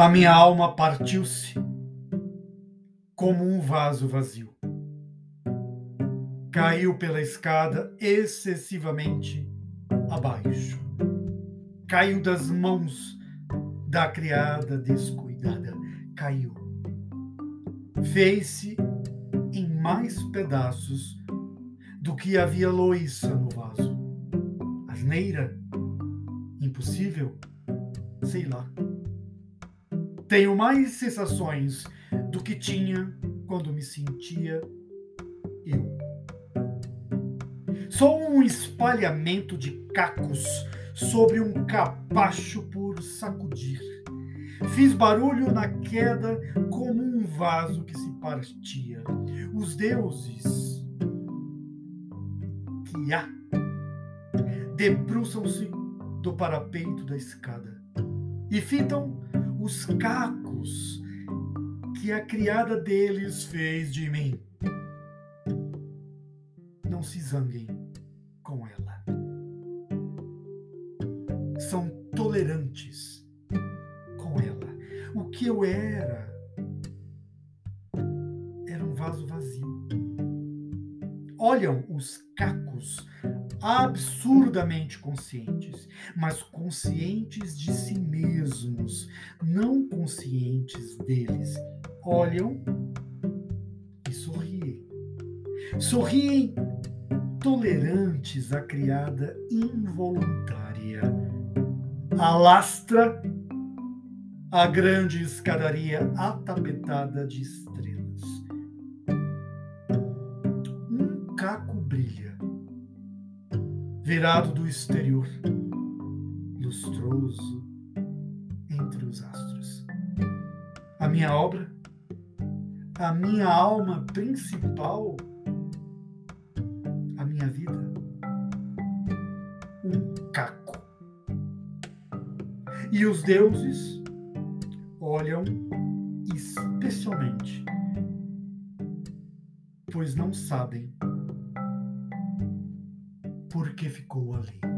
A minha alma partiu-se como um vaso vazio. Caiu pela escada excessivamente abaixo. Caiu das mãos da criada descuidada. Caiu. Fez-se em mais pedaços do que havia loiça no vaso. Asneira? Impossível? Sei lá. Tenho mais sensações do que tinha quando me sentia eu. Sou um espalhamento de cacos sobre um capacho por sacudir. Fiz barulho na queda como um vaso que se partia. Os deuses que há debruçam-se do parapeito da escada e fitam os cacos que a criada deles fez de mim. Não se zanguem com ela. São tolerantes com ela. O que eu era era um vaso vazio. Olham os cacos absurdamente conscientes, mas conscientes de si mesmos, não conscientes deles. Olham e sorriem. Sorriem tolerantes à criada involuntária. Alastra a grande escadaria atapetada de estrelas. Um caco brilha virado do exterior, lustroso entre os astros. A minha obra, a minha alma principal, a minha vida, um caco. E os deuses olham especialmente, pois não sabem porque ficou ali.